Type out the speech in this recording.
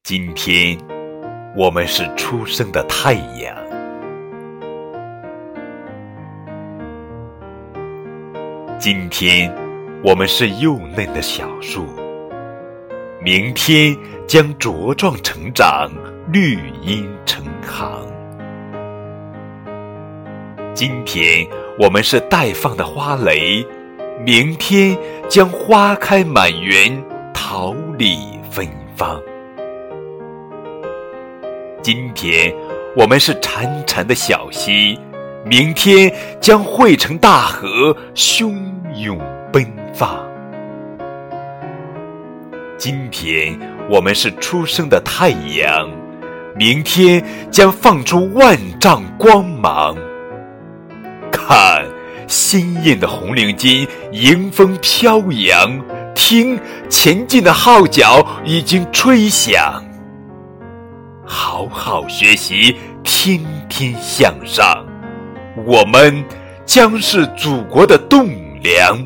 今天，我们是初升的太阳；今天，我们是幼嫩的小树；明天将茁壮成长，绿荫成行。今天，我们是待放的花蕾；明天将花开满园，桃李芬芳。今天，我们是潺潺的小溪；明天将汇成大河，汹涌奔放。今天，我们是初升的太阳；明天将放出万丈光芒。看，鲜艳的红领巾迎风飘扬；听，前进的号角已经吹响。好好学习，天天向上，我们将是祖国的栋梁。